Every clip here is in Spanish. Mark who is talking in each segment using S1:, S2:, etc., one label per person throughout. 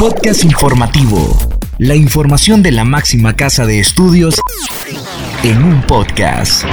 S1: Podcast informativo. La información de la máxima casa de estudios en un podcast.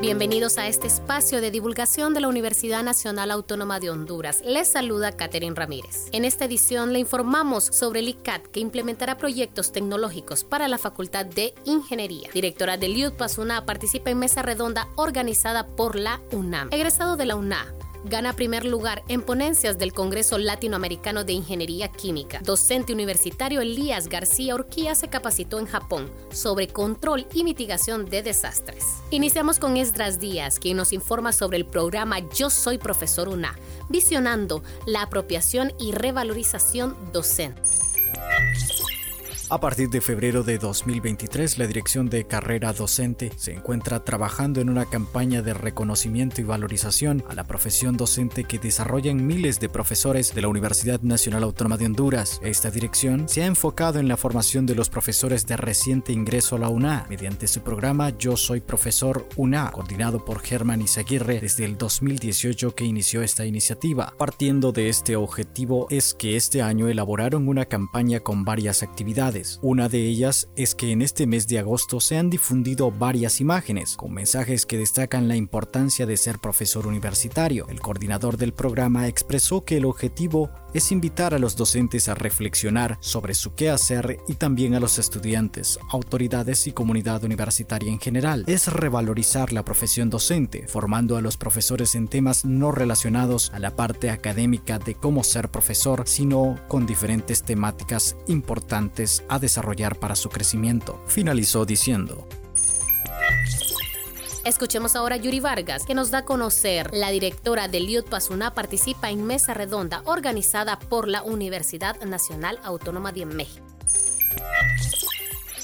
S2: Bienvenidos a este espacio de divulgación de la Universidad Nacional Autónoma de Honduras. Les saluda Catherine Ramírez. En esta edición le informamos sobre el ICAT que implementará proyectos tecnológicos para la Facultad de Ingeniería. Directora del IUTPAS UNA participa en mesa redonda organizada por la UNAM. Egresado de la UNA, gana primer lugar en ponencias del Congreso Latinoamericano de Ingeniería Química. Docente universitario Elías García Urquía se capacitó en Japón sobre control y mitigación de desastres. Iniciamos con Esdras Díaz, quien nos informa sobre el programa Yo Soy Profesor UNA, visionando la apropiación y revalorización docente.
S3: A partir de febrero de 2023, la Dirección de Carrera Docente se encuentra trabajando en una campaña de reconocimiento y valorización a la profesión docente que desarrollan miles de profesores de la Universidad Nacional Autónoma de Honduras. Esta dirección se ha enfocado en la formación de los profesores de reciente ingreso a la UNA mediante su programa Yo Soy Profesor UNA, coordinado por Germán Izaguirre desde el 2018 que inició esta iniciativa. Partiendo de este objetivo es que este año elaboraron una campaña con varias actividades una de ellas es que en este mes de agosto se han difundido varias imágenes con mensajes que destacan la importancia de ser profesor universitario. El coordinador del programa expresó que el objetivo es invitar a los docentes a reflexionar sobre su quehacer y también a los estudiantes, autoridades y comunidad universitaria en general. Es revalorizar la profesión docente, formando a los profesores en temas no relacionados a la parte académica de cómo ser profesor, sino con diferentes temáticas importantes a desarrollar para su crecimiento. Finalizó diciendo.
S2: Escuchemos ahora a Yuri Vargas, que nos da a conocer. La directora del IUT Pasuna participa en mesa redonda organizada por la Universidad Nacional Autónoma de México.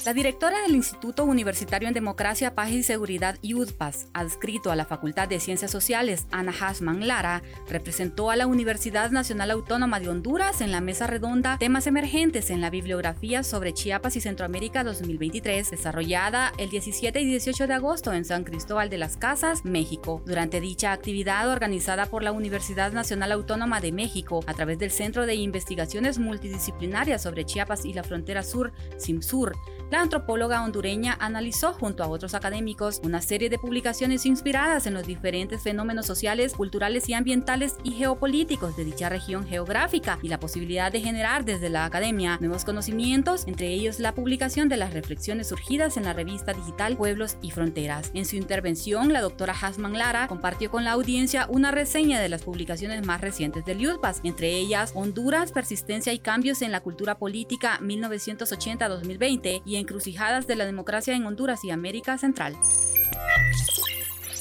S4: La directora del Instituto Universitario en Democracia, Paz y Seguridad UDPAS, adscrito a la Facultad de Ciencias Sociales, Ana Hasman Lara, representó a la Universidad Nacional Autónoma de Honduras en la mesa redonda Temas emergentes en la bibliografía sobre Chiapas y Centroamérica 2023, desarrollada el 17 y 18 de agosto en San Cristóbal de las Casas, México. Durante dicha actividad organizada por la Universidad Nacional Autónoma de México a través del Centro de Investigaciones Multidisciplinarias sobre Chiapas y la Frontera Sur, CIMSUR, la antropóloga hondureña analizó junto a otros académicos una serie de publicaciones inspiradas en los diferentes fenómenos sociales, culturales y ambientales y geopolíticos de dicha región geográfica y la posibilidad de generar desde la academia nuevos conocimientos, entre ellos la publicación de las reflexiones surgidas en la revista digital Pueblos y Fronteras. En su intervención, la doctora Hasman Lara compartió con la audiencia una reseña de las publicaciones más recientes del UDPAS, entre ellas Honduras, persistencia y cambios en la cultura política 1980-2020 y de la democracia en Honduras y América Central.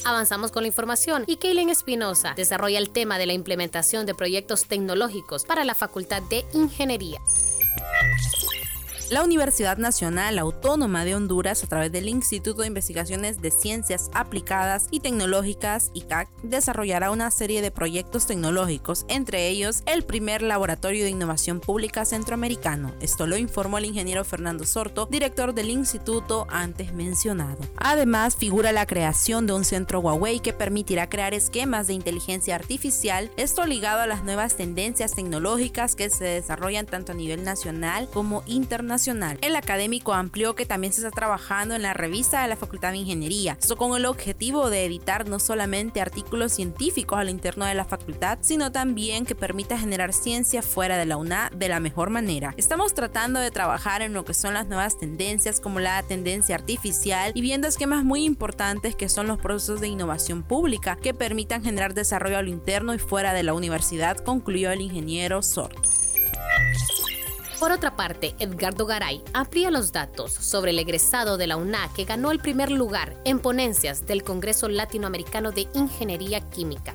S2: Avanzamos con la información y Kaylin Espinosa desarrolla el tema de la implementación de proyectos tecnológicos para la Facultad de Ingeniería.
S5: La Universidad Nacional Autónoma de Honduras, a través del Instituto de Investigaciones de Ciencias Aplicadas y Tecnológicas, ICAC, desarrollará una serie de proyectos tecnológicos, entre ellos el primer Laboratorio de Innovación Pública Centroamericano. Esto lo informó el ingeniero Fernando Sorto, director del instituto antes mencionado. Además, figura la creación de un centro Huawei que permitirá crear esquemas de inteligencia artificial, esto ligado a las nuevas tendencias tecnológicas que se desarrollan tanto a nivel nacional como internacional el académico amplió que también se está trabajando en la revista de la Facultad de Ingeniería, con el objetivo de editar no solamente artículos científicos al interno de la facultad, sino también que permita generar ciencia fuera de la UNA de la mejor manera. Estamos tratando de trabajar en lo que son las nuevas tendencias como la tendencia artificial y viendo esquemas muy importantes que son los procesos de innovación pública que permitan generar desarrollo a lo interno y fuera de la universidad, concluyó el ingeniero Sorto.
S2: Por otra parte, Edgardo Garay amplía los datos sobre el egresado de la UNA que ganó el primer lugar en ponencias del Congreso Latinoamericano de Ingeniería Química.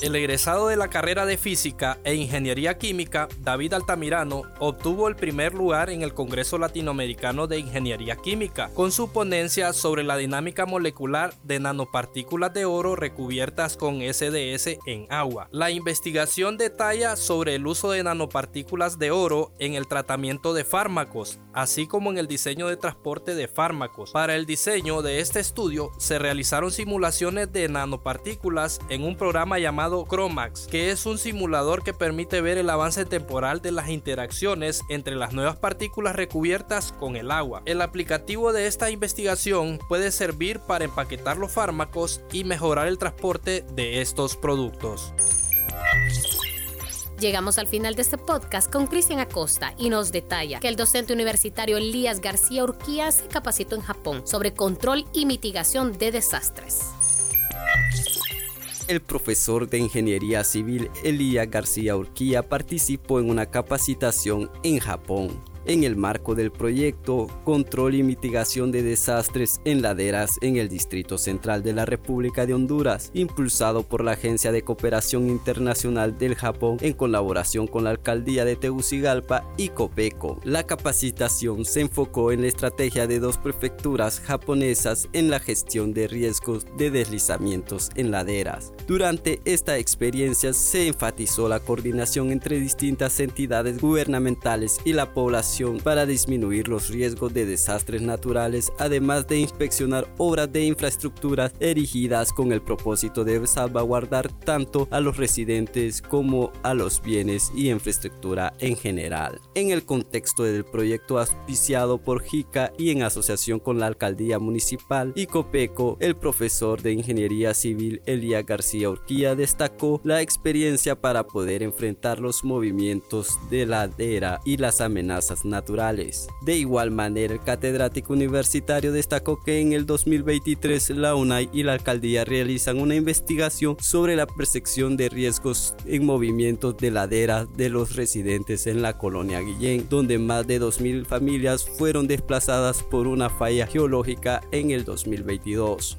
S6: El egresado de la carrera de Física e Ingeniería Química, David Altamirano, obtuvo el primer lugar en el Congreso Latinoamericano de Ingeniería Química, con su ponencia sobre la dinámica molecular de nanopartículas de oro recubiertas con SDS en agua. La investigación detalla sobre el uso de nanopartículas de oro en el tratamiento de fármacos, así como en el diseño de transporte de fármacos. Para el diseño de este estudio se realizaron simulaciones de nanopartículas en un programa llamado Chromax, que es un simulador que permite ver el avance temporal de las interacciones entre las nuevas partículas recubiertas con el agua. El aplicativo de esta investigación puede servir para empaquetar los fármacos y mejorar el transporte de estos productos.
S2: Llegamos al final de este podcast con Cristian Acosta y nos detalla que el docente universitario Elías García Urquía se capacitó en Japón sobre control y mitigación de desastres
S7: el profesor de Ingeniería Civil Elías García Urquía participó en una capacitación en Japón en el marco del proyecto Control y Mitigación de Desastres en Laderas en el Distrito Central de la República de Honduras, impulsado por la Agencia de Cooperación Internacional del Japón en colaboración con la Alcaldía de Tegucigalpa y Copeco. La capacitación se enfocó en la estrategia de dos prefecturas japonesas en la gestión de riesgos de deslizamientos en laderas. Durante esta experiencia se enfatizó la coordinación entre distintas entidades gubernamentales y la población para disminuir los riesgos de desastres naturales, además de inspeccionar obras de infraestructuras erigidas con el propósito de salvaguardar tanto a los residentes como a los bienes y infraestructura en general. En el contexto del proyecto auspiciado por JICA y en asociación con la alcaldía municipal y COPECO, el profesor de Ingeniería Civil Elías García Urquía destacó la experiencia para poder enfrentar los movimientos de ladera y las amenazas naturales. De igual manera, el catedrático universitario destacó que en el 2023 la UNAI y la alcaldía realizan una investigación sobre la percepción de riesgos en movimientos de ladera de los residentes en la colonia Guillén, donde más de 2.000 familias fueron desplazadas por una falla geológica en el 2022.